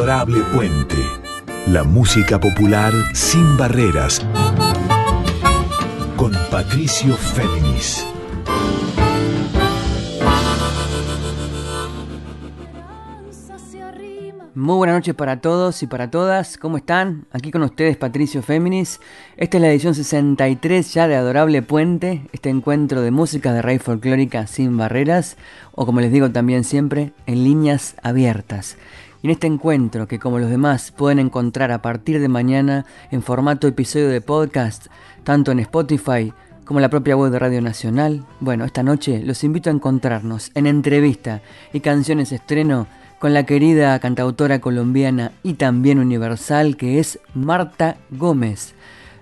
Adorable Puente. La música popular sin barreras. Con Patricio Féminis. Muy buenas noches para todos y para todas. ¿Cómo están? Aquí con ustedes Patricio Féminis. Esta es la edición 63 ya de Adorable Puente, este encuentro de música de raíz folclórica sin barreras, o como les digo también siempre, en líneas abiertas. Y en este encuentro, que como los demás pueden encontrar a partir de mañana en formato episodio de podcast, tanto en Spotify como en la propia web de Radio Nacional, bueno, esta noche los invito a encontrarnos en entrevista y canciones estreno con la querida cantautora colombiana y también universal que es Marta Gómez.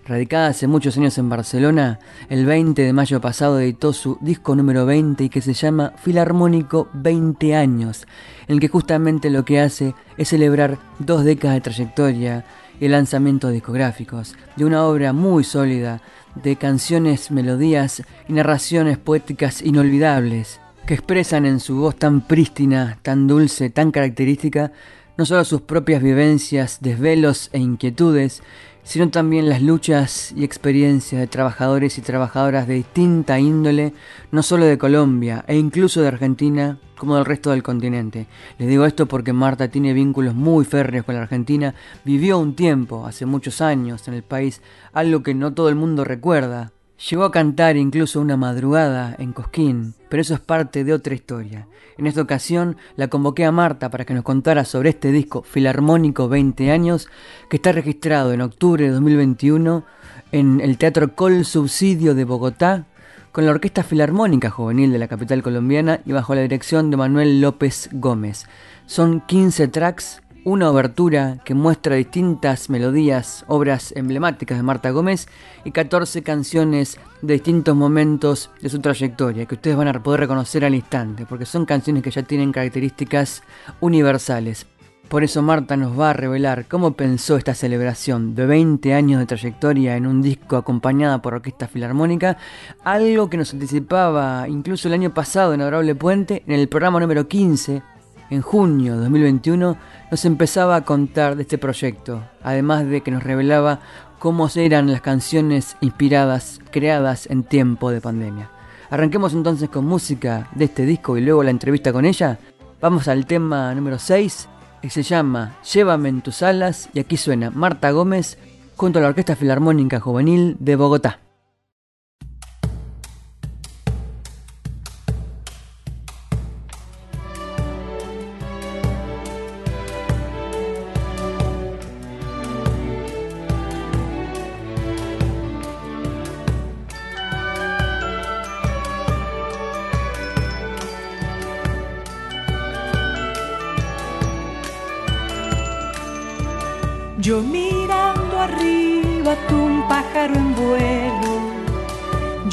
Radicada hace muchos años en Barcelona, el 20 de mayo pasado editó su disco número 20 y que se llama Filarmónico 20 años, en el que justamente lo que hace es celebrar dos décadas de trayectoria y lanzamientos discográficos, de una obra muy sólida, de canciones, melodías y narraciones poéticas inolvidables, que expresan en su voz tan prístina, tan dulce, tan característica, no solo sus propias vivencias, desvelos e inquietudes, sino también las luchas y experiencias de trabajadores y trabajadoras de distinta índole, no solo de Colombia e incluso de Argentina, como del resto del continente. Les digo esto porque Marta tiene vínculos muy férreos con la Argentina, vivió un tiempo, hace muchos años, en el país, algo que no todo el mundo recuerda, Llegó a cantar incluso una madrugada en Cosquín, pero eso es parte de otra historia. En esta ocasión la convoqué a Marta para que nos contara sobre este disco Filarmónico 20 años que está registrado en octubre de 2021 en el Teatro Col Subsidio de Bogotá con la Orquesta Filarmónica Juvenil de la capital colombiana y bajo la dirección de Manuel López Gómez. Son 15 tracks una obertura que muestra distintas melodías, obras emblemáticas de Marta Gómez y 14 canciones de distintos momentos de su trayectoria que ustedes van a poder reconocer al instante, porque son canciones que ya tienen características universales. Por eso Marta nos va a revelar cómo pensó esta celebración de 20 años de trayectoria en un disco acompañada por Orquesta Filarmónica, algo que nos anticipaba incluso el año pasado en Adorable Puente, en el programa número 15 en junio de 2021 nos empezaba a contar de este proyecto, además de que nos revelaba cómo eran las canciones inspiradas, creadas en tiempo de pandemia. Arranquemos entonces con música de este disco y luego la entrevista con ella. Vamos al tema número 6, que se llama Llévame en tus alas, y aquí suena Marta Gómez junto a la Orquesta Filarmónica Juvenil de Bogotá.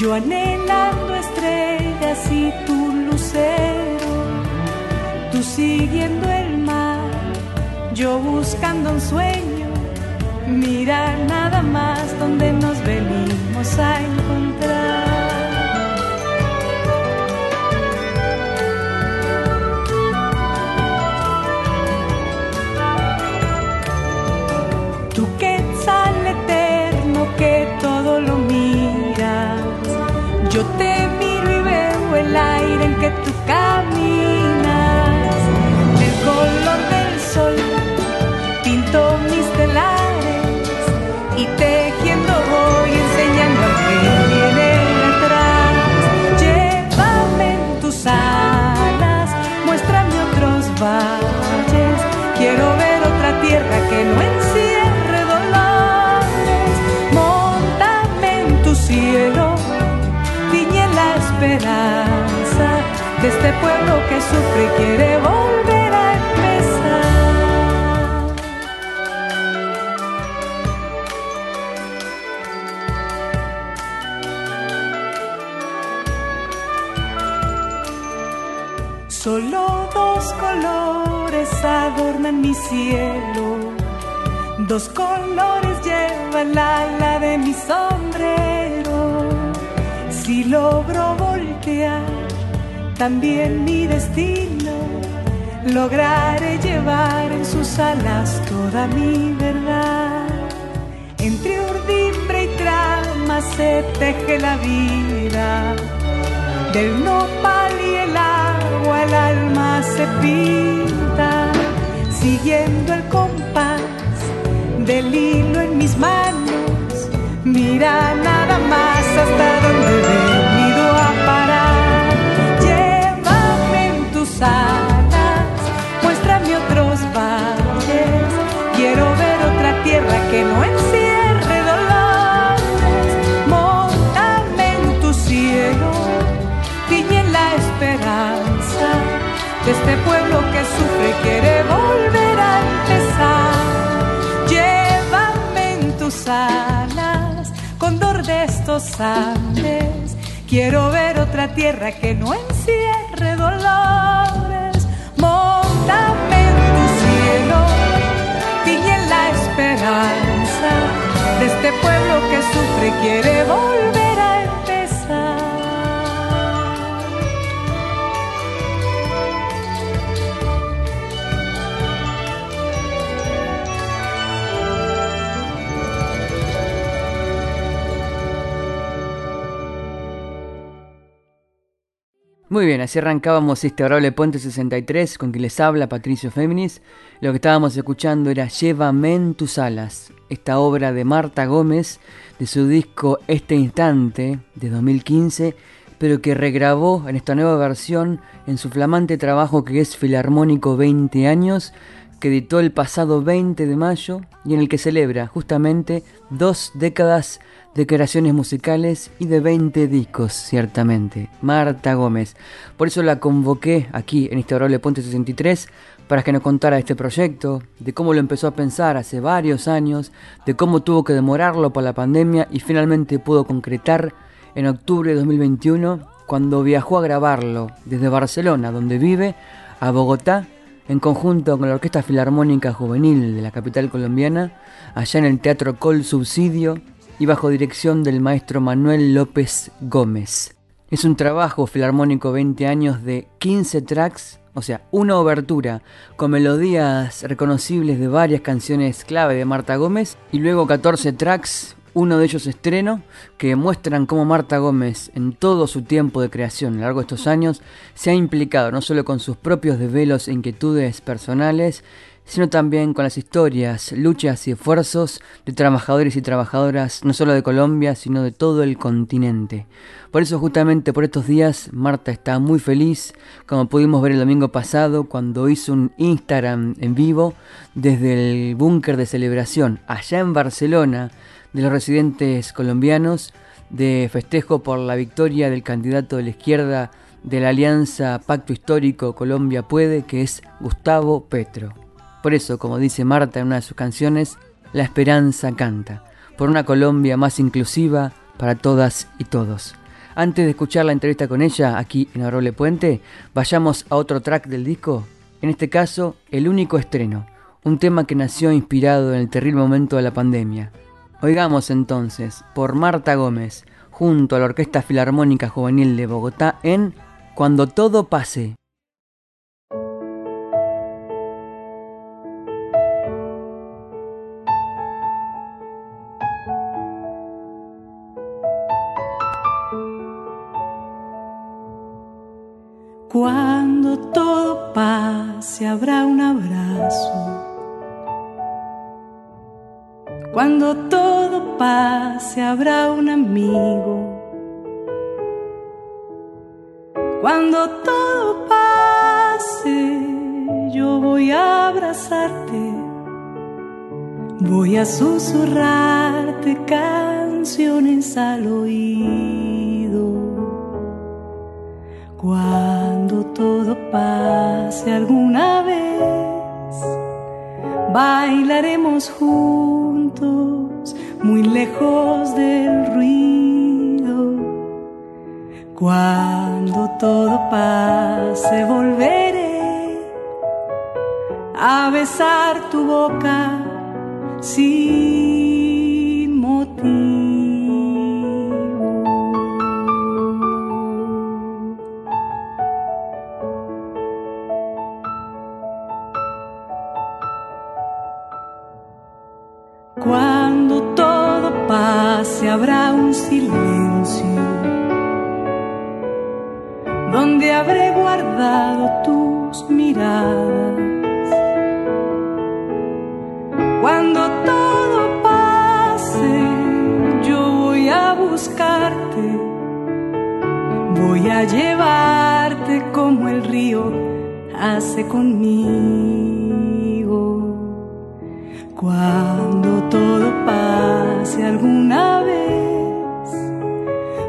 Yo anhelando estrellas y tu lucero. Tú siguiendo el mar, yo buscando un sueño. Mira nada más donde nos venimos a encontrar. Que no encierre dolores. Móntame en tu cielo esperanza de este pueblo que sufre y quiere volver a empezar. Solo dos colores adornan mi cielo, dos colores llevan la ala de mi sombrero. Si logro voltear también mi destino, lograré llevar en sus alas toda mi verdad. Entre urdimbre y trama se teje la vida, del nopal y el agua el alma se pinta, siguiendo el compás del hilo en mis manos, mira nada más hasta donde he venido a parar. Llévame en tus alas, muéstrame otros valles, quiero ver otra tierra que no encierre dolores. Móntame en tu cielo, tiñe la esperanza de este pueblo que sufre quiere Quiero ver otra tierra que no encierre dolores. Móntame en tu cielo, tiñe la esperanza de este pueblo que sufre quiere volver Muy bien, así arrancábamos este adorable Puente 63 con quien les habla Patricio Féminis. Lo que estábamos escuchando era Llévame en tus alas, esta obra de Marta Gómez de su disco Este Instante de 2015, pero que regrabó en esta nueva versión en su flamante trabajo que es Filarmónico 20 años, que editó el pasado 20 de mayo y en el que celebra justamente dos décadas de creaciones musicales y de 20 discos, ciertamente. Marta Gómez. Por eso la convoqué aquí en Orable Ponte 63 para que nos contara este proyecto, de cómo lo empezó a pensar hace varios años, de cómo tuvo que demorarlo por la pandemia y finalmente pudo concretar en octubre de 2021 cuando viajó a grabarlo desde Barcelona, donde vive, a Bogotá, en conjunto con la Orquesta Filarmónica Juvenil de la capital colombiana, allá en el Teatro Col Subsidio y bajo dirección del maestro Manuel López Gómez. Es un trabajo filarmónico 20 años de 15 tracks, o sea, una obertura con melodías reconocibles de varias canciones clave de Marta Gómez y luego 14 tracks, uno de ellos estreno, que muestran cómo Marta Gómez en todo su tiempo de creación a lo largo de estos años se ha implicado no solo con sus propios desvelos e inquietudes personales, sino también con las historias, luchas y esfuerzos de trabajadores y trabajadoras no solo de Colombia, sino de todo el continente. Por eso justamente por estos días Marta está muy feliz, como pudimos ver el domingo pasado cuando hizo un Instagram en vivo desde el búnker de celebración allá en Barcelona de los residentes colombianos de festejo por la victoria del candidato de la izquierda de la Alianza Pacto Histórico Colombia Puede, que es Gustavo Petro. Por eso, como dice Marta en una de sus canciones, la esperanza canta, por una Colombia más inclusiva para todas y todos. Antes de escuchar la entrevista con ella aquí en Arole Puente, vayamos a otro track del disco, en este caso, el único estreno, un tema que nació inspirado en el terrible momento de la pandemia. Oigamos entonces por Marta Gómez, junto a la Orquesta Filarmónica Juvenil de Bogotá en Cuando todo pase. Cuando todo pase habrá un abrazo. Cuando todo pase habrá un amigo. Cuando todo pase yo voy a abrazarte. Voy a susurrarte canciones al oído. Cuando bailaremos juntos, muy lejos del ruido. Cuando todo pase, volveré a besar tu boca sin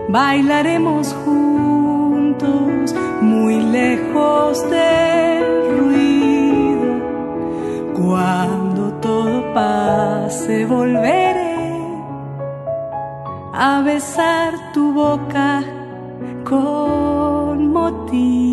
bailaremos juntos, muy lejos del ruido. Cuando todo pase, volveré a besar tu boca con motivo.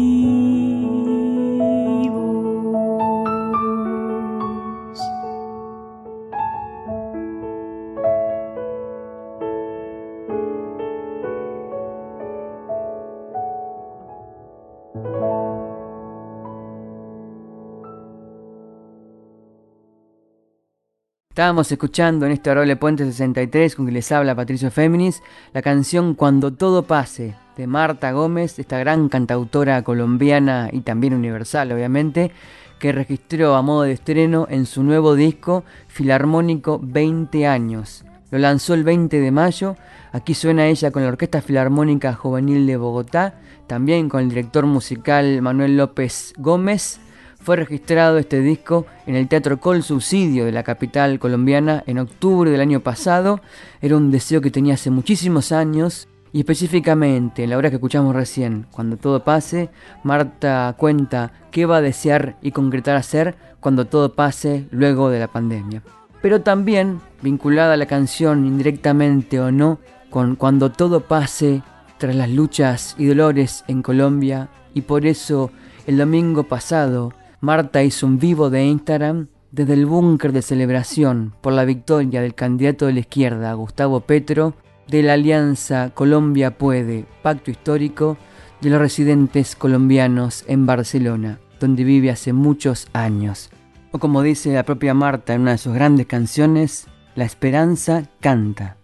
Estábamos escuchando en este Arole Puente 63 con que les habla Patricio Féminis la canción Cuando todo pase de Marta Gómez, esta gran cantautora colombiana y también universal obviamente, que registró a modo de estreno en su nuevo disco Filarmónico 20 años. Lo lanzó el 20 de mayo, aquí suena ella con la Orquesta Filarmónica Juvenil de Bogotá, también con el director musical Manuel López Gómez fue registrado este disco en el Teatro Col Subsidio de la capital colombiana en octubre del año pasado. Era un deseo que tenía hace muchísimos años y específicamente en la hora que escuchamos recién, cuando todo pase, Marta cuenta qué va a desear y concretar hacer cuando todo pase luego de la pandemia. Pero también vinculada a la canción indirectamente o no con cuando todo pase tras las luchas y dolores en Colombia y por eso el domingo pasado Marta hizo un vivo de Instagram desde el búnker de celebración por la victoria del candidato de la izquierda, Gustavo Petro, de la Alianza Colombia Puede, pacto histórico de los residentes colombianos en Barcelona, donde vive hace muchos años. O como dice la propia Marta en una de sus grandes canciones, la esperanza canta.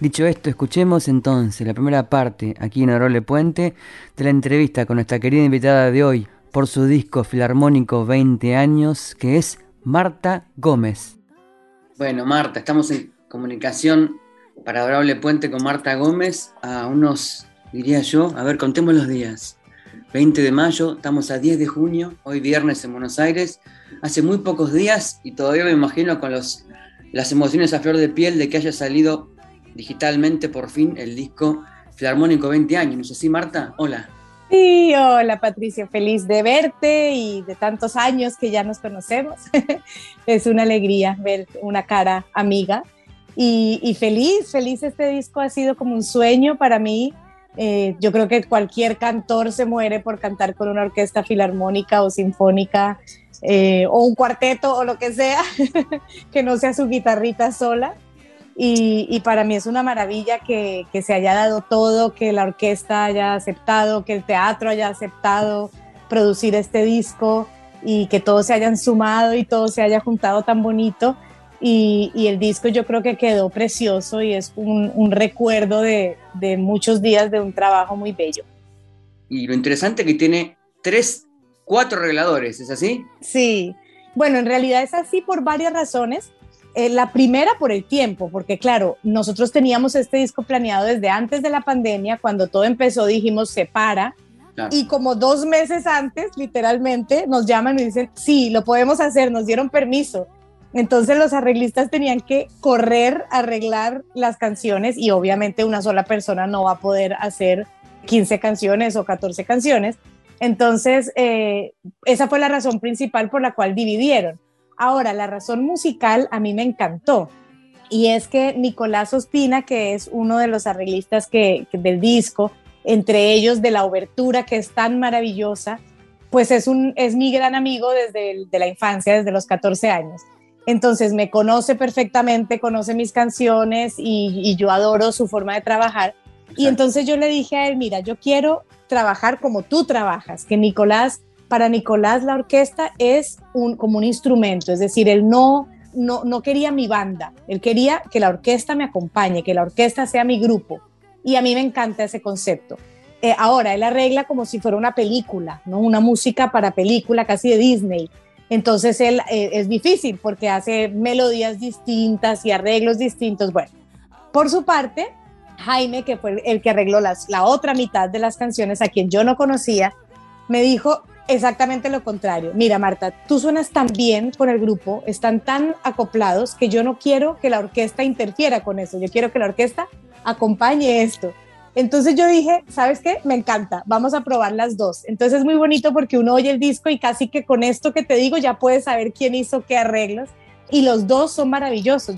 Dicho esto, escuchemos entonces la primera parte, aquí en Arole Puente, de la entrevista con nuestra querida invitada de hoy, por su disco filarmónico 20 años, que es Marta Gómez. Bueno, Marta, estamos en comunicación para Adorable Puente con Marta Gómez a unos, diría yo, a ver, contemos los días. 20 de mayo, estamos a 10 de junio, hoy viernes en Buenos Aires, hace muy pocos días y todavía me imagino con los, las emociones a flor de piel de que haya salido digitalmente por fin el disco Filarmónico 20 años. ¿No es así, Marta? Hola. Sí, hola Patricia, feliz de verte y de tantos años que ya nos conocemos. es una alegría ver una cara amiga y, feliz, feliz este disco ha sido como un sueño para mí. Eh, yo creo que cualquier cantor se muere por cantar con una orquesta filarmónica o sinfónica eh, o un cuarteto o lo que sea, que no sea su guitarrita sola. Y, para mí es una maravilla que, se haya dado todo, que la orquesta haya aceptado, que el teatro haya aceptado producir este disco y que todos se hayan sumado y todo se haya juntado tan bonito. Y, el disco yo creo que quedó precioso y es un, recuerdo de, de, muchos días de un trabajo muy bello. Y lo interesante es que tiene tres, cuatro arregladores, ¿es así? Sí, bueno, en realidad es así por varias razones. Eh, la primera por el tiempo, porque claro, nosotros teníamos este disco planeado desde antes de la pandemia, cuando todo empezó dijimos se para, y como dos meses antes, literalmente, nos llaman y dicen, sí, lo podemos hacer, nos dieron permiso. Entonces los arreglistas tenían que correr, arreglar las canciones y obviamente una sola persona no va a poder hacer 15 canciones o 14 canciones. Entonces, eh, esa fue la razón principal por la cual dividieron. Ahora, la razón musical a mí me encantó. Y es que Nicolás Ospina, que es uno de los arreglistas que, del disco, entre ellos de la obertura que es tan maravillosa, pues es, un, es mi gran amigo desde de la infancia, desde los 14 años. Entonces me conoce perfectamente, conoce mis canciones y, y yo adoro su forma de trabajar. Y entonces yo le dije a él, mira, yo quiero trabajar como tú trabajas, que Nicolás para Nicolás la orquesta es un, como un instrumento, es decir, él no, no, no quería mi banda, él quería que la orquesta me acompañe, que la orquesta sea mi grupo. Y a mí me encanta ese concepto. Eh, ahora, él arregla como si fuera una película, ¿no? Una música para película casi de Disney. Entonces él eh, es difícil porque hace melodías distintas y arreglos distintos. Bueno, por su parte, Jaime, que fue el que arregló las, la otra mitad de las canciones, a quien yo no conocía, me dijo exactamente lo contrario. Mira, Marta, tú suenas tan bien con el grupo, están tan acoplados que yo no quiero que la orquesta interfiera con eso. Yo quiero que la orquesta acompañe esto. Entonces yo dije, ¿sabes qué? Me encanta, vamos a probar las dos. Entonces es muy bonito porque uno oye el disco y casi que con esto que te digo ya puedes saber quién hizo qué arreglos y los dos son maravillosos.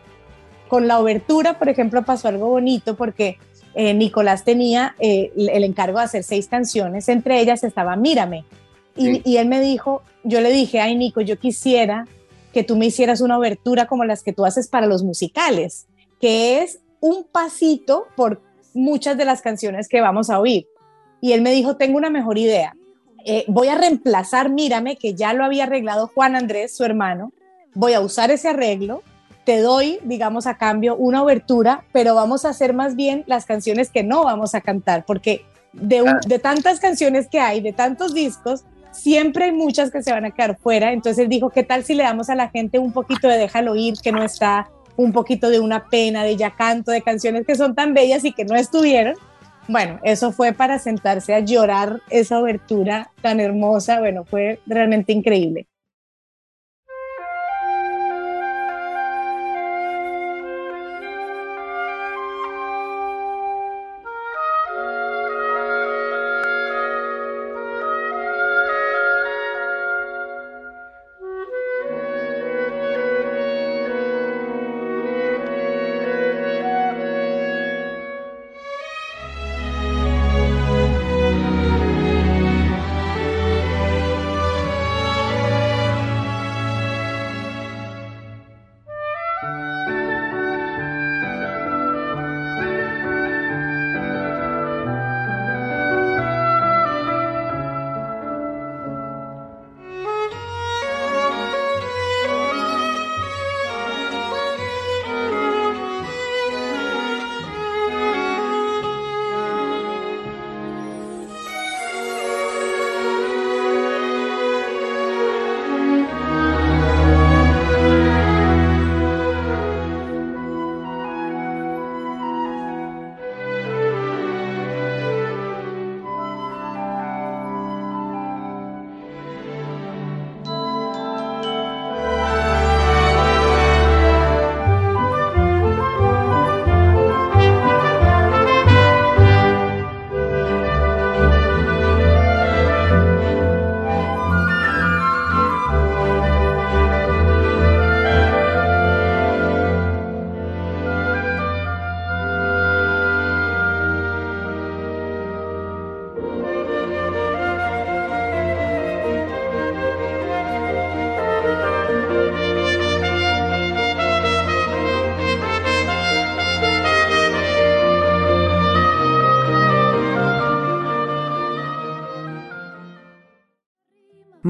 Con la obertura, por ejemplo, pasó algo bonito porque eh, Nicolás tenía eh, el encargo de hacer seis canciones, entre ellas estaba Mírame. Y, y él me dijo, yo le dije, ay Nico, yo quisiera que tú me hicieras una obertura como las que tú haces para los musicales, que es un pasito por muchas de las canciones que vamos a oír. Y él me dijo, tengo una mejor idea. Eh, voy a reemplazar Mírame, que ya lo había arreglado Juan Andrés, su hermano. Voy a usar ese arreglo. Te doy, digamos, a cambio una obertura, pero vamos a hacer más bien las canciones que no vamos a cantar, porque de, de tantas canciones que hay, de tantos discos, siempre hay muchas que se van a quedar fuera. Entonces dijo, ¿qué tal si le damos a la gente un poquito de déjalo ir, que no está un poquito de una pena, de ya canto, de canciones que son tan bellas y que no estuvieron. Bueno, eso fue para sentarse a llorar esa obertura tan hermosa. Bueno, fue realmente increíble.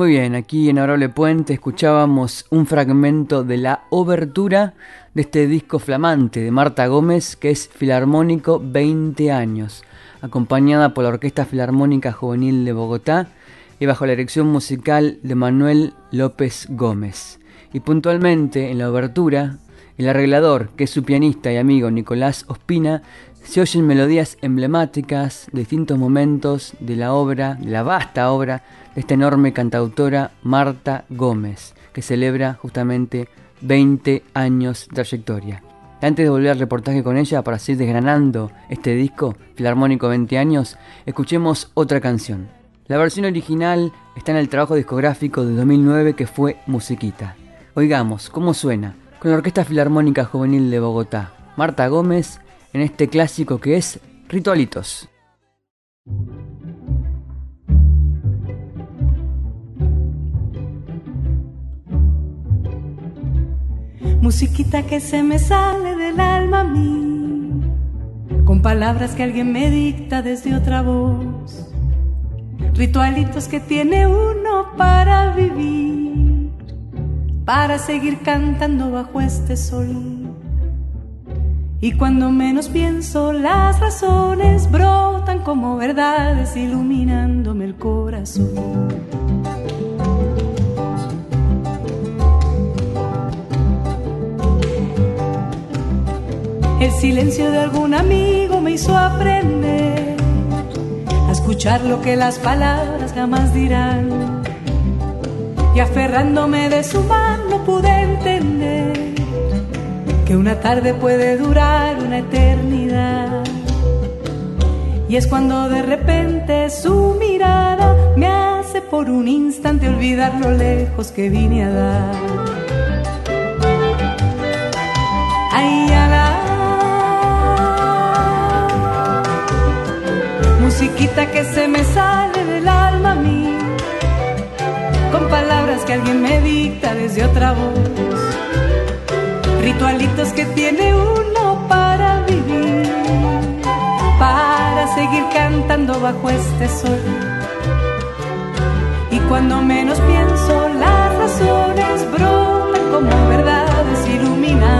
Muy bien, aquí en Adorable Puente escuchábamos un fragmento de la obertura de este disco flamante de Marta Gómez, que es Filarmónico 20 años, acompañada por la Orquesta Filarmónica Juvenil de Bogotá y bajo la dirección musical de Manuel López Gómez. Y puntualmente en la obertura, el arreglador, que es su pianista y amigo Nicolás Ospina, se oyen melodías emblemáticas de distintos momentos de la obra, de la vasta obra de esta enorme cantautora Marta Gómez, que celebra justamente 20 años de trayectoria. Antes de volver al reportaje con ella para seguir desgranando este disco, Filarmónico 20 años, escuchemos otra canción. La versión original está en el trabajo discográfico de 2009 que fue Musiquita. Oigamos cómo suena con la Orquesta Filarmónica Juvenil de Bogotá. Marta Gómez en este clásico que es Ritualitos. Musiquita que se me sale del alma a mí, con palabras que alguien me dicta desde otra voz, ritualitos que tiene uno para vivir para seguir cantando bajo este sol. Y cuando menos pienso, las razones brotan como verdades iluminándome el corazón. El silencio de algún amigo me hizo aprender a escuchar lo que las palabras jamás dirán. Y aferrándome de su mano pude entender que una tarde puede durar una eternidad. Y es cuando de repente su mirada me hace por un instante olvidar lo lejos que vine a dar. Ay, la musiquita que se me sale del alma a mí, con palabras que alguien me dicta desde otra voz ritualitos que tiene uno para vivir, para seguir cantando bajo este sol. Y cuando menos pienso, las razones brotan como verdades iluminando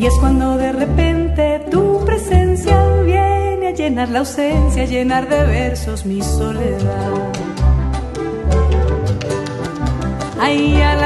Y es cuando de repente tu presencia viene a llenar la ausencia, a llenar de versos mi soledad. Ay, a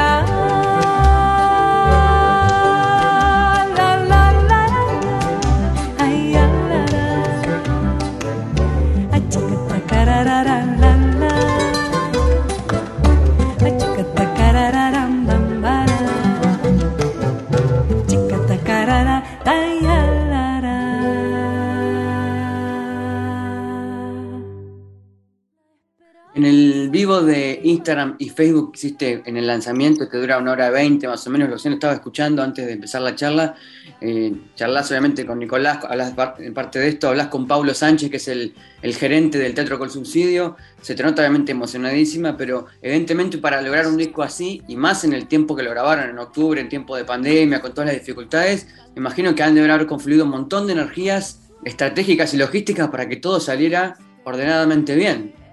de Instagram y Facebook que hiciste en el lanzamiento, que dura una hora veinte más o menos, lo estaba escuchando antes de empezar la charla. Eh, charlas obviamente con Nicolás, hablas en parte de esto, hablas con Pablo Sánchez, que es el, gerente del Teatro con Subsidio. Se te nota obviamente emocionadísima, pero evidentemente para lograr un disco así, y más en el tiempo que lo grabaron, en octubre, en tiempo de pandemia, con todas las dificultades, me imagino que han de haber confluido un montón de energías estratégicas y logísticas para que todo saliera ordenadamente bien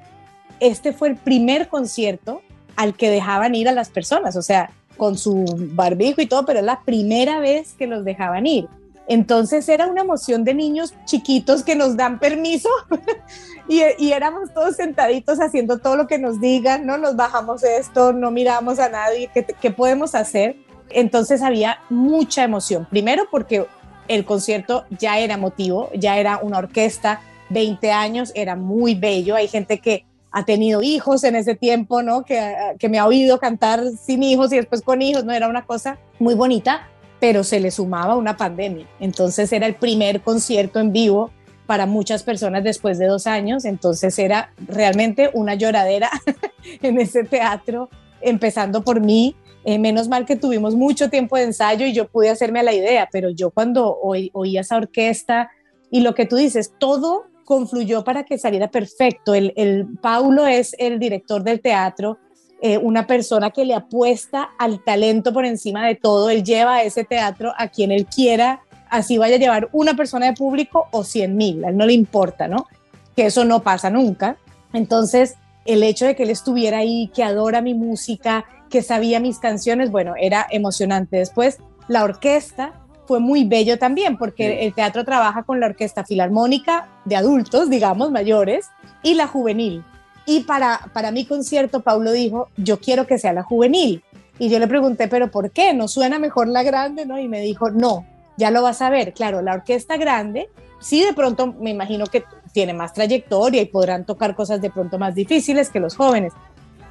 este fue el primer concierto al que dejaban ir a las personas, o sea, con su barbijo y todo, pero es la primera vez que los dejaban ir. Entonces era una emoción de niños chiquitos que nos dan permiso y, éramos todos sentaditos haciendo todo lo que nos digan, no nos bajamos esto, no miramos a nadie, ¿qué, qué podemos hacer? Entonces había mucha emoción. Primero porque el concierto ya era emotivo, ya era una orquesta, 20 años, era muy bello. Hay gente que ha tenido hijos en ese tiempo, ¿no? Que, que me ha oído cantar sin hijos y después con hijos, ¿no? Era una cosa muy bonita, pero se le sumaba una pandemia. Entonces era el primer concierto en vivo para muchas personas después de dos años, entonces era realmente una lloradera en ese teatro, empezando por mí. Eh, menos mal que tuvimos mucho tiempo de ensayo y yo pude hacerme a la idea, pero yo cuando oí, oí esa orquesta y lo que tú dices, todo confluyó para que saliera perfecto. El, el Paulo es el director del teatro, eh, una persona que le apuesta al talento por encima de todo. Él lleva ese teatro a quien él quiera, así vaya a llevar una persona de público o cien mil, a él no le importa, ¿no? Que eso no pasa nunca. Entonces, el hecho de que él estuviera ahí, que adora mi música, que sabía mis canciones, bueno, era emocionante. Después, la orquesta fue muy bello también, porque el teatro trabaja con la orquesta filarmónica de adultos, digamos, mayores, y la juvenil. Y para, para mi concierto, Paulo dijo, yo quiero que sea la juvenil. Y yo le pregunté, pero ¿por qué? ¿No suena mejor la grande? ¿no? Y me dijo, no, ya lo vas a ver. Claro, la orquesta grande, sí de pronto me imagino que tiene más trayectoria y podrán tocar cosas de pronto más difíciles que los jóvenes,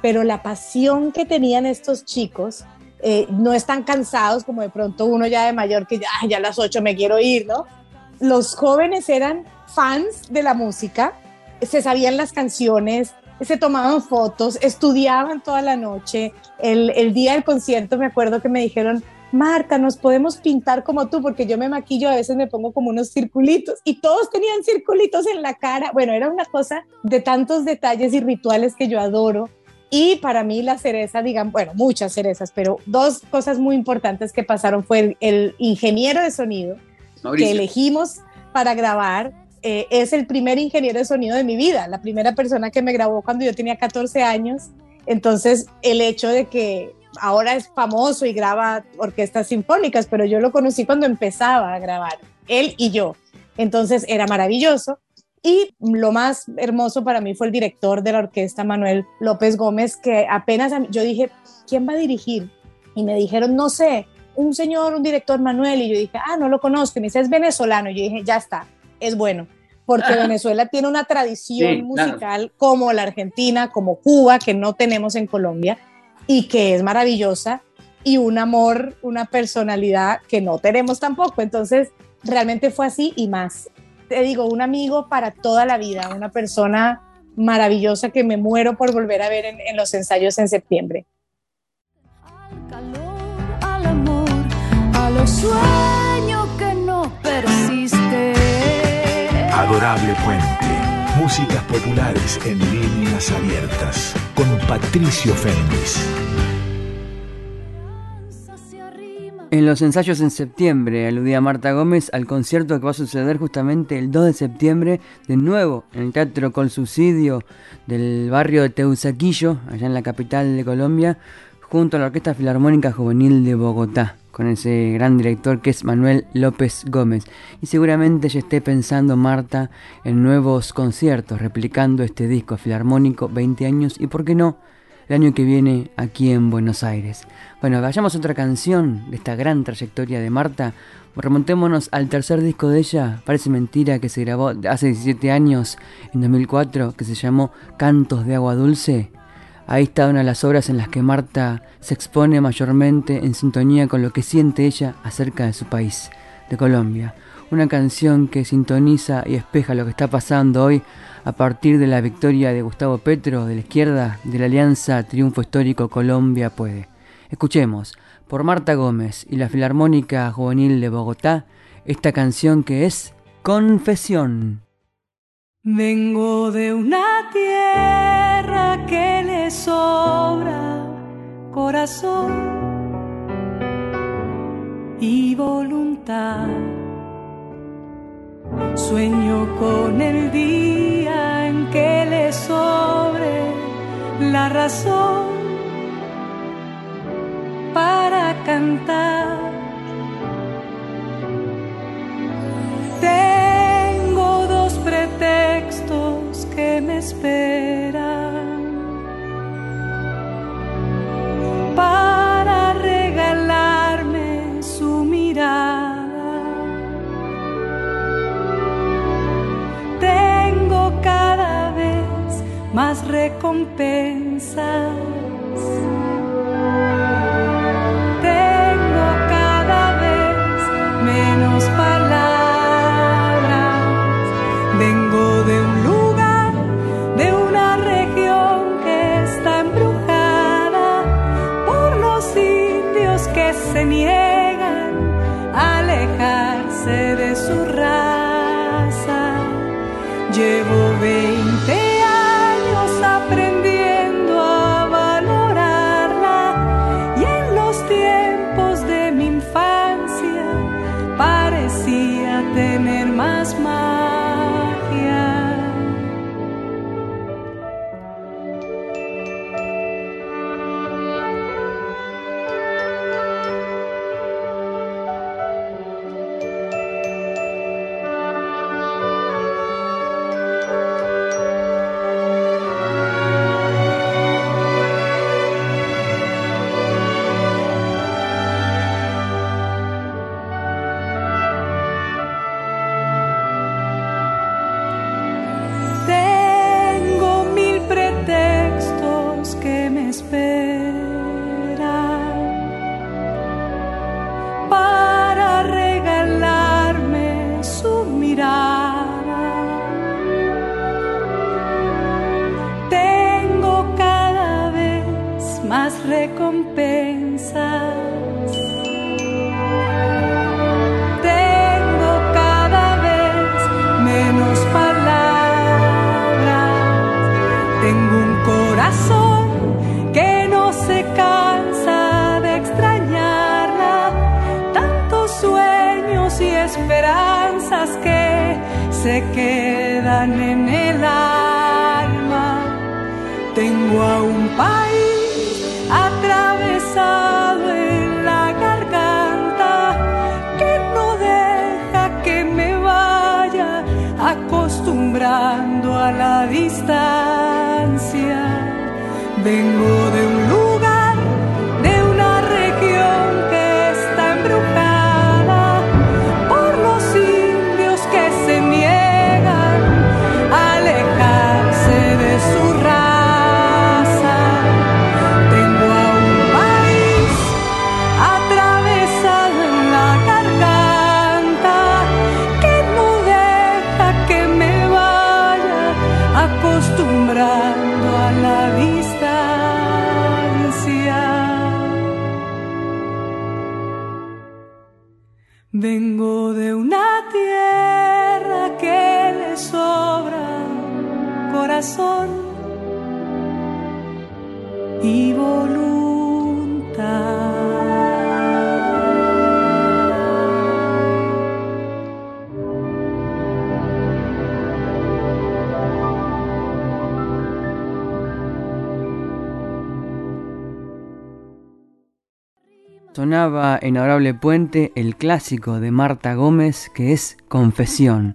pero la pasión que tenían estos chicos, eh, no están cansados como de pronto uno ya de mayor que ya, ya a las ocho me quiero ir, ¿no? Los jóvenes eran fans de la música, se sabían las canciones, se tomaban fotos, estudiaban toda la noche. El, el, día del concierto me acuerdo que me dijeron, Marta, nos podemos pintar como tú, porque yo me maquillo, a veces me pongo como unos circulitos y todos tenían circulitos en la cara. Bueno, era una cosa de tantos detalles y rituales que yo adoro. Y para mí la cereza, digan, bueno, muchas cerezas, pero dos cosas muy importantes que pasaron fue el, el ingeniero de sonido que elegimos para grabar eh, es el primer ingeniero de sonido de mi vida, la primera persona que me grabó cuando yo tenía 14 años. Entonces, el hecho de que ahora es famoso y graba orquestas sinfónicas, pero yo lo conocí cuando empezaba a grabar, él y yo. Entonces, era maravilloso. Y lo más hermoso para mí fue el director de la orquesta, Manuel López Gómez, que apenas yo dije, ¿quién va a dirigir? Y me dijeron, no sé, un señor, un director Manuel. Y yo dije, ah, no lo conozco. Y me dice, es venezolano. Y yo dije, ya está, es bueno, porque Venezuela tiene una tradición musical como la Argentina, como Cuba, que no tenemos en Colombia, y que es maravillosa, y un amor, una personalidad que no tenemos tampoco. Entonces, realmente fue así y más. Te digo, un amigo para toda la vida, una persona maravillosa que me muero por volver a ver en, en los ensayos en septiembre. Al calor, al amor, a los sueños que no persisten. Adorable Puente. Músicas populares en líneas abiertas. Con Patricio Féminis. En los ensayos en septiembre aludía Marta Gómez al concierto que va a suceder justamente el 2 de septiembre, de nuevo en el Teatro Col Subsidio del barrio de Teusaquillo, allá en la capital de Colombia, junto a la Orquesta Filarmónica Juvenil de Bogotá con ese gran director que es Manuel López Gómez. Y seguramente ya esté pensando Marta en nuevos conciertos, replicando este disco filarmónico 20 años y, por qué no, el año que viene aquí en Buenos Aires. Bueno, vayamos a otra canción de esta gran trayectoria de Marta. Remontémonos al tercer disco de ella, parece mentira, que se grabó hace 17 años, en 2004, que se llamó Cantos de Agua Dulce. Ahí está una de las obras en las que Marta se expone mayormente en sintonía con lo que siente ella acerca de su país, de Colombia. Una canción que sintoniza y espeja lo que está pasando hoy a partir de la victoria de Gustavo Petro de la izquierda de la Alianza Triunfo Histórico Colombia Puede. Escuchemos, por Marta Gómez y la Filarmónica Juvenil de Bogotá, esta canción que es Confesión. Vengo de una tierra que le sobra corazón y voluntad. Sueño con el día la razón para cantar. Tengo dos pretextos que me esperan más Vengo de una tierra que le sobra corazón y voluntad. Sonaba en Adorable Puente el clásico de Marta Gómez que es Confesión,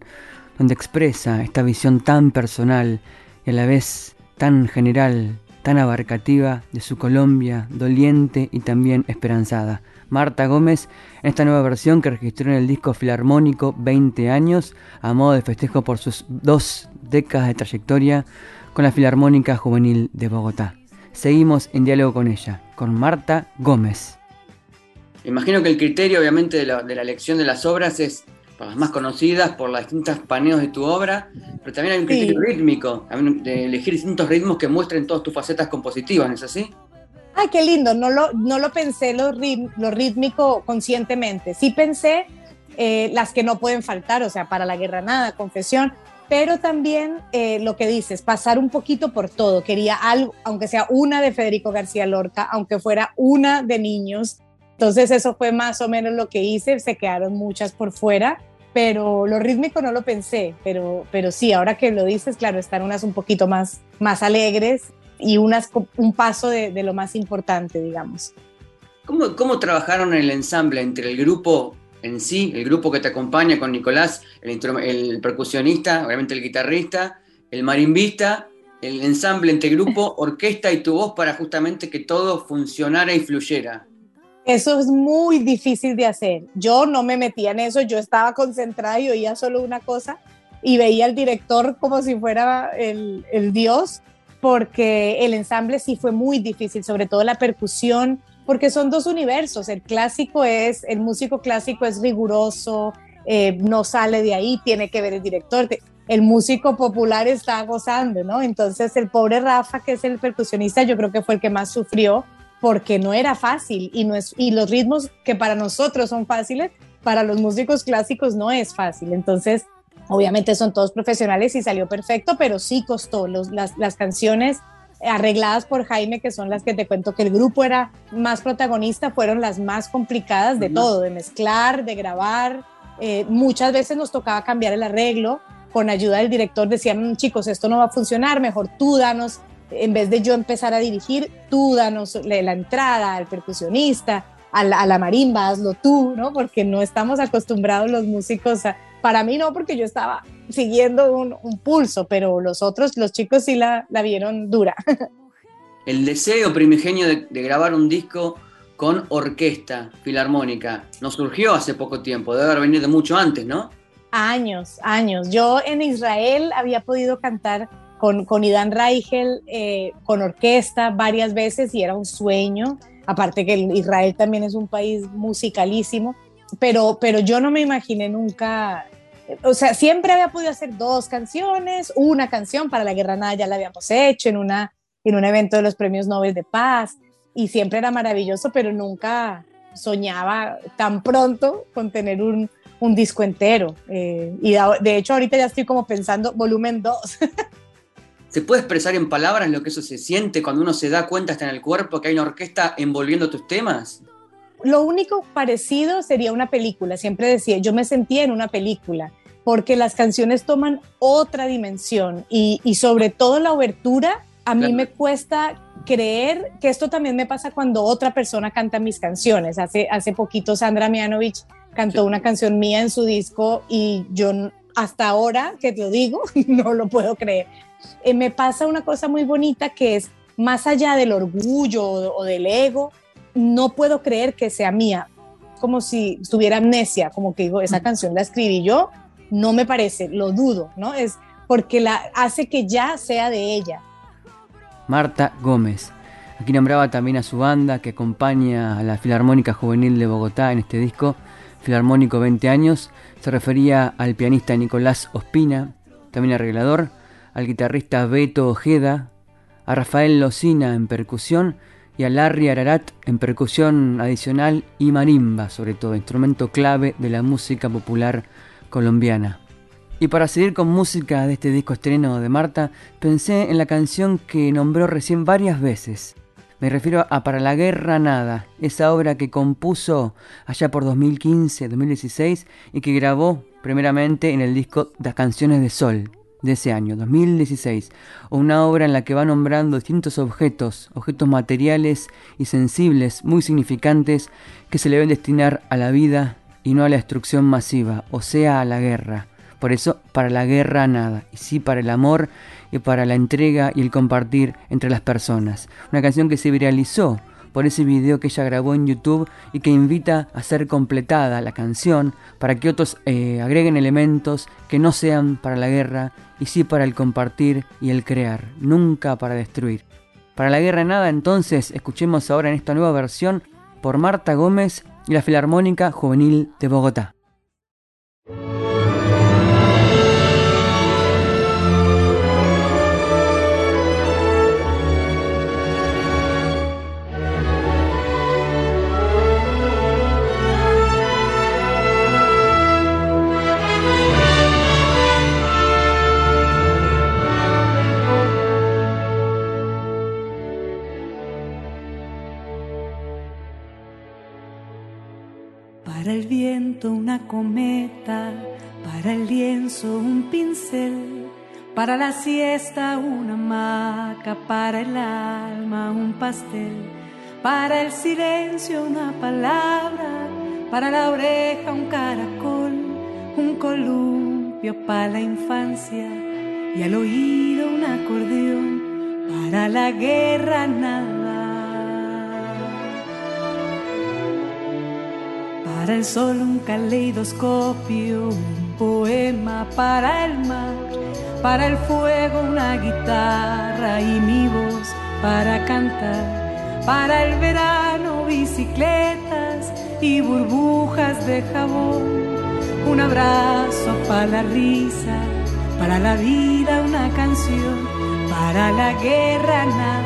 donde expresa esta visión tan personal y a la vez tan general, tan abarcativa de su Colombia, doliente y también esperanzada. Marta Gómez en esta nueva versión que registró en el disco Filarmónico 20 años a modo de festejo por sus dos décadas de trayectoria con la Filarmónica Juvenil de Bogotá. Seguimos en diálogo con ella, con Marta Gómez. Imagino que el criterio, obviamente, de la, elección de las obras es por las más conocidas, por los distintos paneos de tu obra, pero también hay un criterio rítmico, de elegir distintos ritmos que muestren todas tus facetas compositivas, ¿no es así? Ay, qué lindo, no lo, no lo pensé lo, lo rítmico conscientemente, sí pensé eh, las que no pueden faltar, o sea, para la guerra nada, confesión, pero también eh, lo que dices, pasar un poquito por todo. Quería algo, aunque sea una de Federico García Lorca, aunque fuera una de niños, entonces eso fue más o menos lo que hice, se quedaron muchas por fuera, pero lo rítmico no lo pensé, pero, pero sí, ahora que lo dices, claro, están unas un poquito más, más alegres y unas un paso de, de lo más importante, digamos. ¿Cómo, ¿Cómo trabajaron el ensamble entre el grupo en sí, el grupo que te acompaña con Nicolás, el, el percusionista, obviamente el guitarrista, el marimbista, el ensamble entre grupo, orquesta y tu voz para justamente que todo funcionara y fluyera? Eso es muy difícil de hacer. Yo no me metía en eso, yo estaba concentrada y oía solo una cosa y veía al director como si fuera el, dios, porque el ensamble sí fue muy difícil, sobre todo la percusión, porque son dos universos. El clásico es, el músico clásico es riguroso, eh, no sale de ahí, tiene que ver el director. El músico popular está gozando, ¿no? Entonces el pobre Rafa, que es el percusionista, yo creo que fue el que más sufrió porque no era fácil y, no es, y los ritmos que para nosotros son fáciles, para los músicos clásicos no es fácil. Entonces, obviamente son todos profesionales y salió perfecto, pero sí costó. las, las canciones arregladas por Jaime, que son las que te cuento que el grupo era más protagonista, fueron las más complicadas de todo, de mezclar, de grabar. Eh, muchas veces nos tocaba cambiar el arreglo. Con ayuda del director decían, mm, chicos, esto no va a funcionar, mejor tú danos en vez de yo empezar a dirigir, tú danos la entrada al percusionista, a la, marimba, hazlo tú, ¿no? Porque no estamos acostumbrados los músicos a, para mí no, porque yo estaba siguiendo un, pulso, pero los otros, los chicos sí la, vieron dura. El deseo primigenio de, grabar un disco con orquesta filarmónica nos surgió hace poco tiempo, debe haber venido de mucho antes, ¿no? Años, años. Yo en Israel había podido cantar con, con Idan Reichel, eh, con orquesta varias veces y era un sueño. Aparte que Israel también es un país musicalísimo, pero, pero yo no me imaginé nunca, o sea, siempre había podido hacer dos canciones, una canción para la Guerra Nada ya la habíamos hecho en, una, en un evento de los premios Nobel de Paz y siempre era maravilloso, pero nunca soñaba tan pronto con tener un, un disco entero. Eh, y de hecho ahorita ya estoy como pensando volumen 2. ¿Se puede expresar en palabras lo que eso se siente cuando uno se da cuenta hasta en el cuerpo que hay una orquesta envolviendo tus temas? Lo único parecido sería una película. Siempre decía, yo me sentía en una película, porque las canciones toman otra dimensión y, sobre todo la obertura. A mí me cuesta creer que esto también me pasa cuando otra persona canta mis canciones. Hace, hace poquito Sandra Mianovich cantó una canción mía en su disco y yo hasta ahora que te lo digo, no lo puedo creer. Eh, me pasa una cosa muy bonita que es, más allá del orgullo o, del ego, no puedo creer que sea mía, como si estuviera amnesia, como que digo, esa canción la escribí yo, no me parece, lo dudo, ¿no? Es porque la hace que ya sea de ella. Marta Gómez. Aquí nombraba también a su banda que acompaña a la Filarmónica Juvenil de Bogotá en este disco, Filarmónico 20 años, se refería al pianista Nicolás Ospina, también arreglador, al guitarrista Beto Ojeda, a Rafael Locina en percusión y a Larry Ararat en percusión adicional y marimba, sobre todo, instrumento clave de la música popular colombiana. Y para seguir con música de este disco estreno de Marta, pensé en la canción que nombró recién varias veces, me refiero a Para la Guerra Nada, esa obra que compuso allá por 2015-2016 y que grabó primeramente en el disco Las Canciones de Sol de ese año, 2016, una obra en la que va nombrando distintos objetos, objetos materiales y sensibles muy significantes que se le deben destinar a la vida y no a la destrucción masiva, o sea, a la guerra. Por eso, para la guerra nada, y sí para el amor y para la entrega y el compartir entre las personas. Una canción que se viralizó por ese video que ella grabó en YouTube y que invita a ser completada la canción para que otros eh, agreguen elementos que no sean para la guerra y sí para el compartir y el crear, nunca para destruir. Para la guerra nada entonces escuchemos ahora en esta nueva versión por Marta Gómez y la Filarmónica Juvenil de Bogotá. Una cometa, para el lienzo un pincel, para la siesta una hamaca, para el alma un pastel, para el silencio una palabra, para la oreja un caracol, un columpio para la infancia y al oído un acordeón, para la guerra nada Para el sol un caleidoscopio, un poema para el mar, para el fuego una guitarra y mi voz para cantar, para el verano bicicletas y burbujas de jabón, un abrazo para la risa, para la vida una canción, para la guerra nada.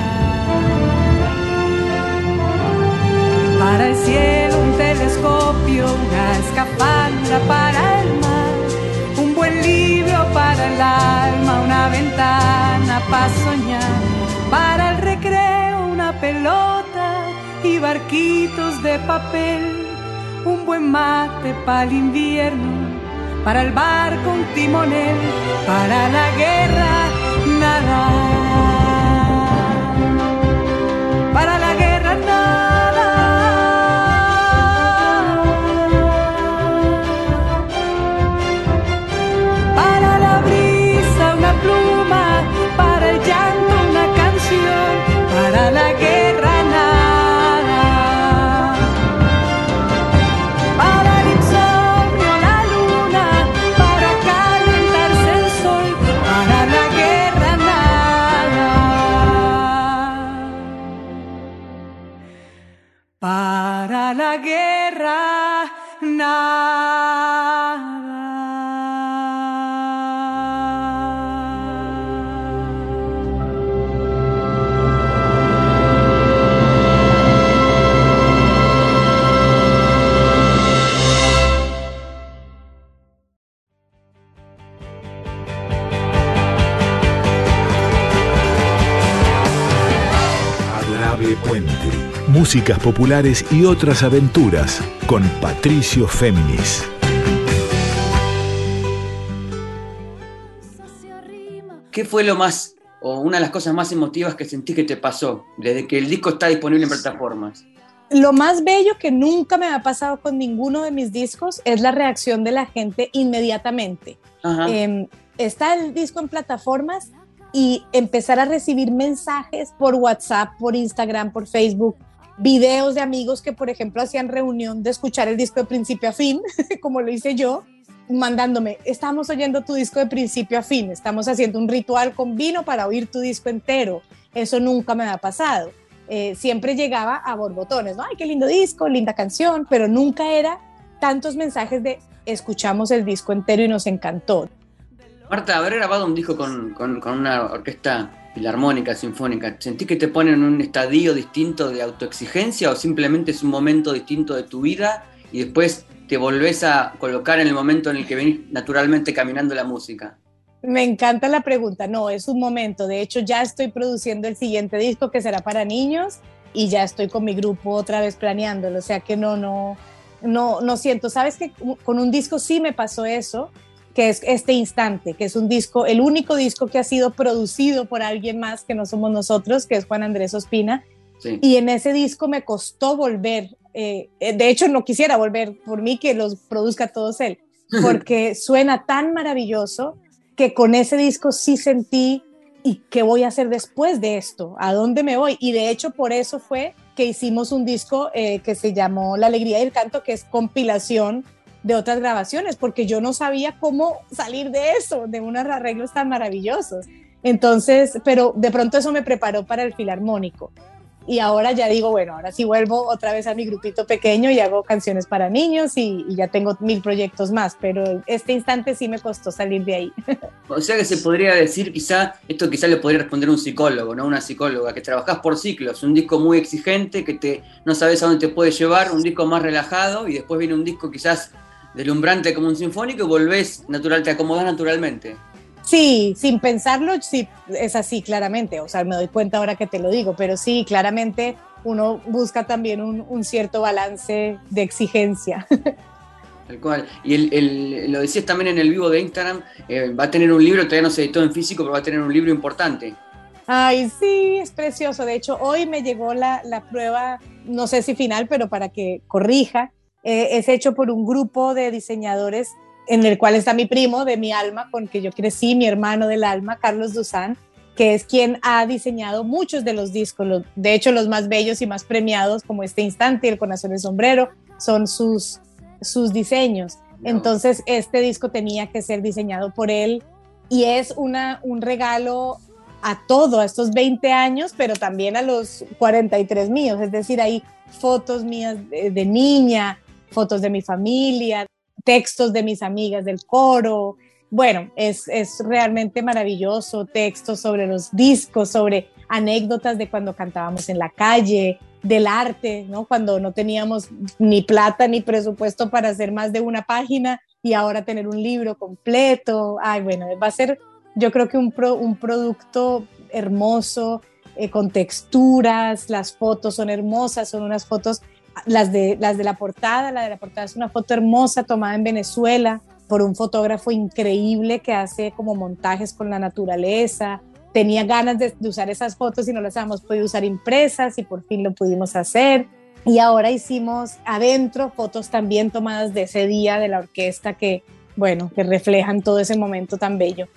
Para el cielo un telescopio, una escafandra para el mar, un buen libro para el alma, una ventana para soñar, para el recreo una pelota y barquitos de papel, un buen mate para el invierno, para el barco un timonel, para la guerra nada. Músicas populares y otras aventuras con Patricio Féminis. ¿Qué fue lo más o una de las cosas más emotivas que sentí que te pasó desde que el disco está disponible en plataformas? Lo más bello que nunca me ha pasado con ninguno de mis discos es la reacción de la gente inmediatamente. Eh, está el disco en plataformas y empezar a recibir mensajes por WhatsApp, por Instagram, por Facebook, videos de amigos que, por ejemplo, hacían reunión de escuchar el disco de principio a fin, como lo hice yo, mandándome, estamos oyendo tu disco de principio a fin, estamos haciendo un ritual con vino para oír tu disco entero. Eso nunca me ha pasado. Eh, siempre llegaba a borbotones, ¿no? Ay, qué lindo disco, linda canción, pero nunca era tantos mensajes de escuchamos el disco entero y nos encantó. Marta, haber grabado un disco con, una orquesta filarmónica, sinfónica, ¿sentís que te ponen en un estadio distinto de autoexigencia o simplemente es un momento distinto de tu vida y después te volvés a colocar en el momento en el que venís naturalmente caminando la música? Me encanta la pregunta. No, es un momento. De hecho, ya estoy produciendo el siguiente disco que será para niños y ya estoy con mi grupo otra vez planeándolo. O sea que no, no, no, no siento. Sabes que con un disco sí me pasó eso que es este instante, que es un disco, el único disco que ha sido producido por alguien más que no somos nosotros, que es Juan Andrés Ospina. Y en ese disco me costó volver, eh, eh, de hecho no quisiera volver por mí que los produzca todos él, porque suena tan maravilloso que con ese disco sí sentí y qué voy a hacer después de esto, a dónde me voy. Y de hecho por eso fue que hicimos un disco eh, que se llamó La Alegría del Canto, que es compilación de otras grabaciones, porque yo no sabía cómo salir de eso, de unos arreglos tan maravillosos. Entonces, pero de pronto eso me preparó para el filarmónico. Y ahora ya digo, bueno, ahora sí vuelvo otra vez a mi grupito pequeño y hago canciones para niños y, ya tengo mil proyectos más, pero este instante sí me costó salir de ahí. O sea que se podría decir, quizá, esto quizá le podría responder un psicólogo, ¿no? Una psicóloga, que trabajás por ciclos, un disco muy exigente, que te, no sabes a dónde te puede llevar, un disco más relajado y después viene un disco quizás delumbrante como un sinfónico y volvés natural, te acomodas naturalmente. Sí, sin pensarlo, sí, es así, claramente. O sea, me doy cuenta ahora que te lo digo, pero sí, claramente uno busca también un, cierto balance de exigencia. Tal cual. Y el, lo decías también en el vivo de Instagram, eh, va a tener un libro, todavía no se editó en físico, pero va a tener un libro importante. Ay, sí, es precioso. De hecho, hoy me llegó la, la prueba, no sé si final, pero para que corrija, eh, es hecho por un grupo de diseñadores en el cual está mi primo de mi alma, con que yo crecí, mi hermano del alma, Carlos Duzán, que es quien ha diseñado muchos de los discos, de hecho los más bellos y más premiados, como este instante y el corazón del sombrero, son sus, sus diseños. Entonces este disco tenía que ser diseñado por él y es una, un regalo a todo, a estos 20 años, pero también a los 43 míos, es decir, hay fotos mías de niña, fotos de mi familia, textos de mis amigas del coro. Bueno, es, realmente maravilloso, textos sobre los discos, sobre anécdotas de cuando cantábamos en la calle, del arte, ¿no? Cuando no teníamos ni plata ni presupuesto para hacer más de una página y ahora tener un libro completo. Ay, bueno, va a ser, yo creo que un, un producto hermoso, eh, con texturas, las fotos son hermosas, son unas fotos las de, las de la portada, la de la portada es una foto hermosa tomada en Venezuela por un fotógrafo increíble que hace como montajes con la naturaleza. Tenía ganas de, usar esas fotos y no las habíamos podido usar impresas y por fin lo pudimos hacer. Y ahora hicimos adentro fotos también tomadas de ese día de la orquesta que, bueno, que reflejan todo ese momento tan bello.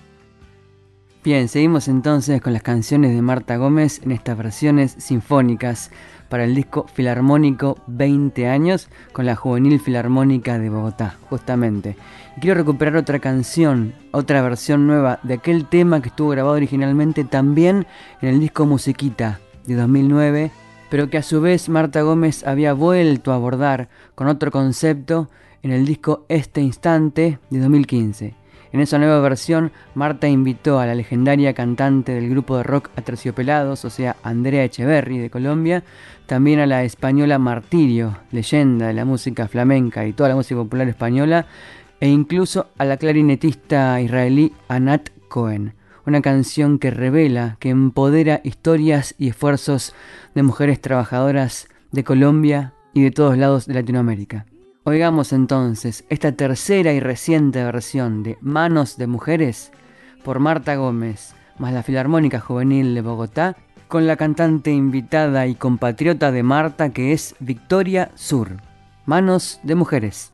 Bien, seguimos entonces con las canciones de Marta Gómez en estas versiones sinfónicas para el disco Filarmónico 20 años con la Juvenil Filarmónica de Bogotá, justamente. Quiero recuperar otra canción, otra versión nueva de aquel tema que estuvo grabado originalmente también en el disco Musiquita de 2009, pero que a su vez Marta Gómez había vuelto a abordar con otro concepto en el disco Este Instante de 2015. En esa nueva versión, Marta invitó a la legendaria cantante del grupo de rock Aterciopelados, o sea, Andrea Echeverry de Colombia, también a la española Martirio, leyenda de la música flamenca y toda la música popular española, e incluso a la clarinetista israelí Anat Cohen. una canción que revela, que empodera historias y esfuerzos de mujeres trabajadoras de Colombia y de todos lados de Latinoamérica. Oigamos entonces esta tercera y reciente versión de Manos de Mujeres por Marta Gómez, más la Filarmónica Juvenil de Bogotá, con la cantante invitada y compatriota de Marta que es Victoria Sur. Manos de Mujeres.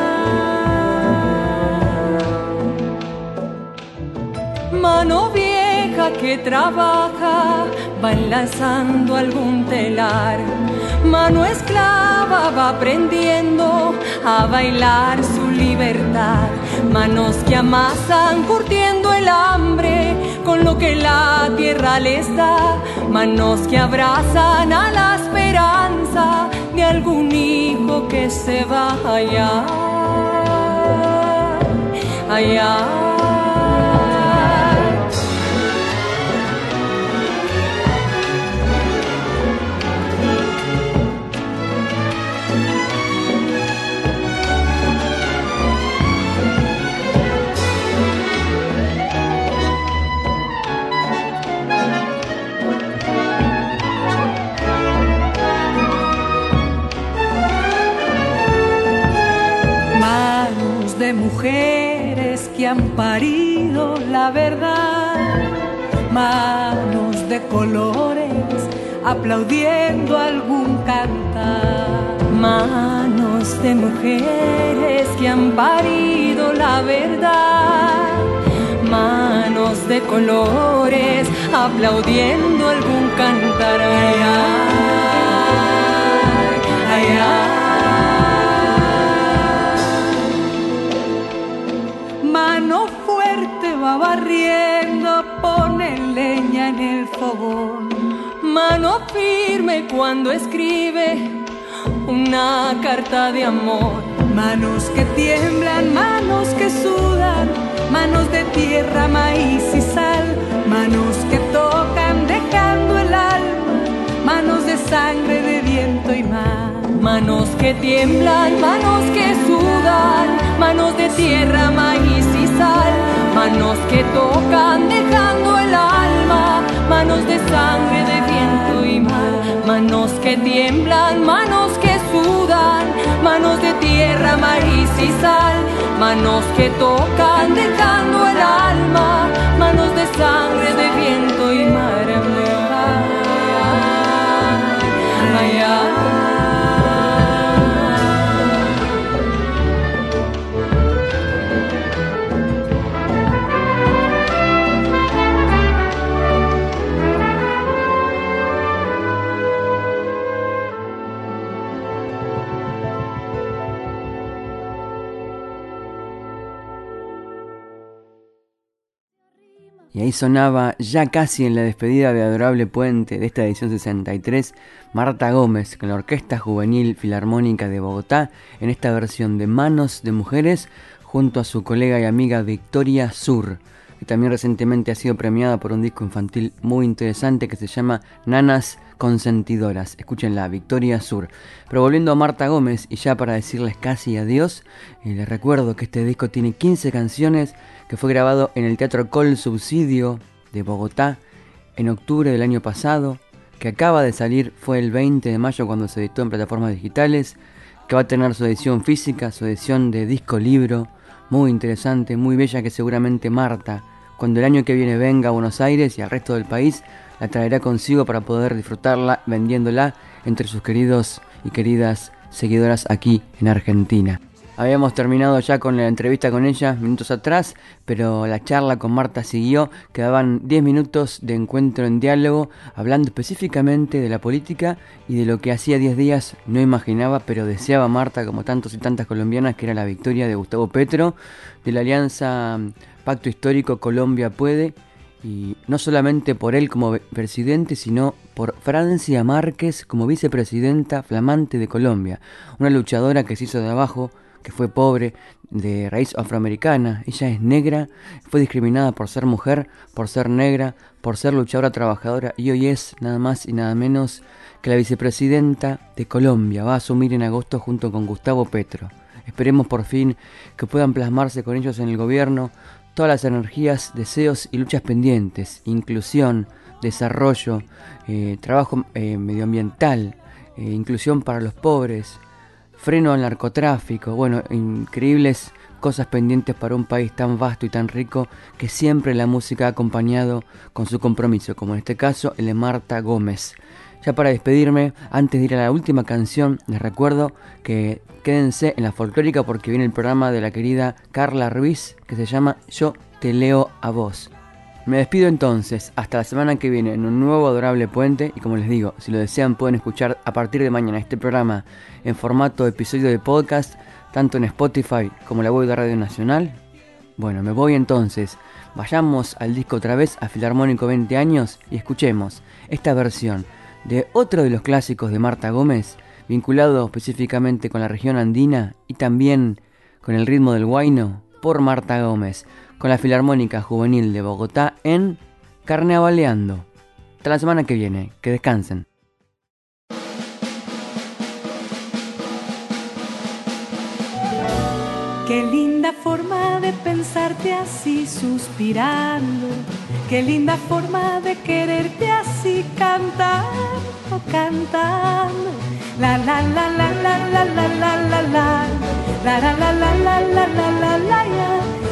Mano vieja que trabaja va enlazando algún telar. Mano esclava va aprendiendo a bailar su libertad. Manos que amasan curtiendo el hambre con lo que la tierra les da. Manos que abrazan a la esperanza de algún hijo que se va allá. Allá. Mujeres que han parido la verdad, manos de colores aplaudiendo algún cantar. Manos de mujeres que han parido la verdad, manos de colores aplaudiendo algún cantar. barriendo, Mano firme cuando escribe una carta de amor. Manos que tiemblan, manos que sudan, manos de tierra, maíz y sal. Manos que tocan dejando el alma, manos de sangre, de viento y mar. Manos que tiemblan, manos que sudan, manos de tierra, maíz y sal manos que tocan dejando el alma, manos de sangre, de viento y mar, manos que tiemblan, manos que sudan, manos de tierra, maíz y sal, manos que tocan dejando el alma, manos de sangre, de viento y mar. Y sonaba, ya casi en la despedida de Adorable Puente de esta edición 63, Marta Gómez con la Orquesta Juvenil Filarmónica de Bogotá en esta versión de Manos de Mujeres junto a su colega y amiga Victoria Sur, que también recientemente ha sido premiada por un disco infantil muy interesante que se llama Nanas Consentidoras. Escúchenla, Victoria Sur. Pero volviendo a Marta Gómez y ya para decirles casi adiós, eh, les recuerdo que este disco tiene 15 canciones que fue grabado en el Teatro Col Subsidio de Bogotá en octubre del año pasado, que acaba de salir, fue el 20 de mayo cuando se editó en plataformas digitales, que va a tener su edición física, su edición de disco libro, muy interesante, muy bella que seguramente Marta, cuando el año que viene venga a Buenos Aires y al resto del país, la traerá consigo para poder disfrutarla vendiéndola entre sus queridos y queridas seguidoras aquí en Argentina. Habíamos terminado ya con la entrevista con ella minutos atrás, pero la charla con Marta siguió. Quedaban 10 minutos de encuentro en diálogo, hablando específicamente de la política y de lo que hacía 10 días no imaginaba, pero deseaba Marta, como tantos y tantas colombianas, que era la victoria de Gustavo Petro, de la alianza Pacto Histórico Colombia Puede, y no solamente por él como presidente, sino por Francia Márquez como vicepresidenta flamante de Colombia, una luchadora que se hizo de abajo, que fue pobre, de raíz afroamericana. Ella es negra, fue discriminada por ser mujer, por ser negra, por ser luchadora trabajadora y hoy es nada más y nada menos que la vicepresidenta de Colombia. Va a asumir en agosto junto con Gustavo Petro. Esperemos por fin que puedan plasmarse con ellos en el gobierno todas las energías, deseos y luchas pendientes, inclusión, desarrollo, eh, trabajo eh, medioambiental, eh, inclusión para los pobres, freno al narcotráfico, bueno, increíbles cosas pendientes para un país tan vasto y tan rico que siempre la música ha acompañado con su compromiso, como en este caso el de Marta Gómez. Ya para despedirme, antes de ir a la última canción, les recuerdo que quédense en la folclórica porque viene el programa de la querida Carla Ruiz que se llama Yo te leo a vos. Me despido entonces, hasta la semana que viene en un nuevo adorable puente. Y como les digo, si lo desean pueden escuchar a partir de mañana este programa en formato episodio de podcast, tanto en Spotify como la web de Radio Nacional. Bueno, me voy entonces, vayamos al disco otra vez a Filarmónico 20 años y escuchemos esta versión de otro de los clásicos de Marta Gómez, vinculado específicamente con la región andina y también con el ritmo del guayno por Marta Gómez con la Filarmónica Juvenil de Bogotá en Carnavaleando. Hasta la semana que viene, que descansen. Qué linda forma de pensarte así suspirando. Qué linda forma de quererte así cantando, cantando. La la la la la la la la la la la la la la la la la la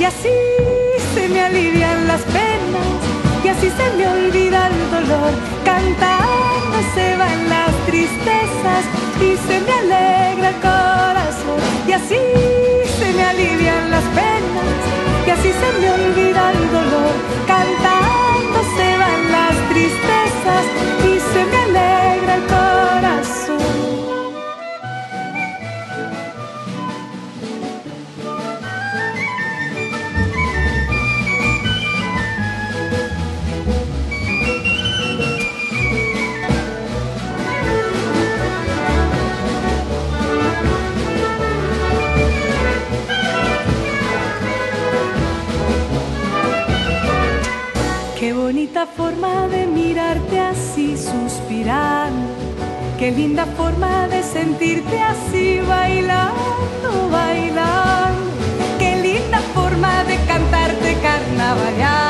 y así se me alivian las penas y así se me olvida el dolor cantando se van las tristezas y se me alegra el corazón y así se me alivian las penas y así se me olvida el dolor cantando se van las tristezas y se me alegra Qué linda forma de sentirte así bailando, bailando. Qué linda forma de cantarte carnavaleando.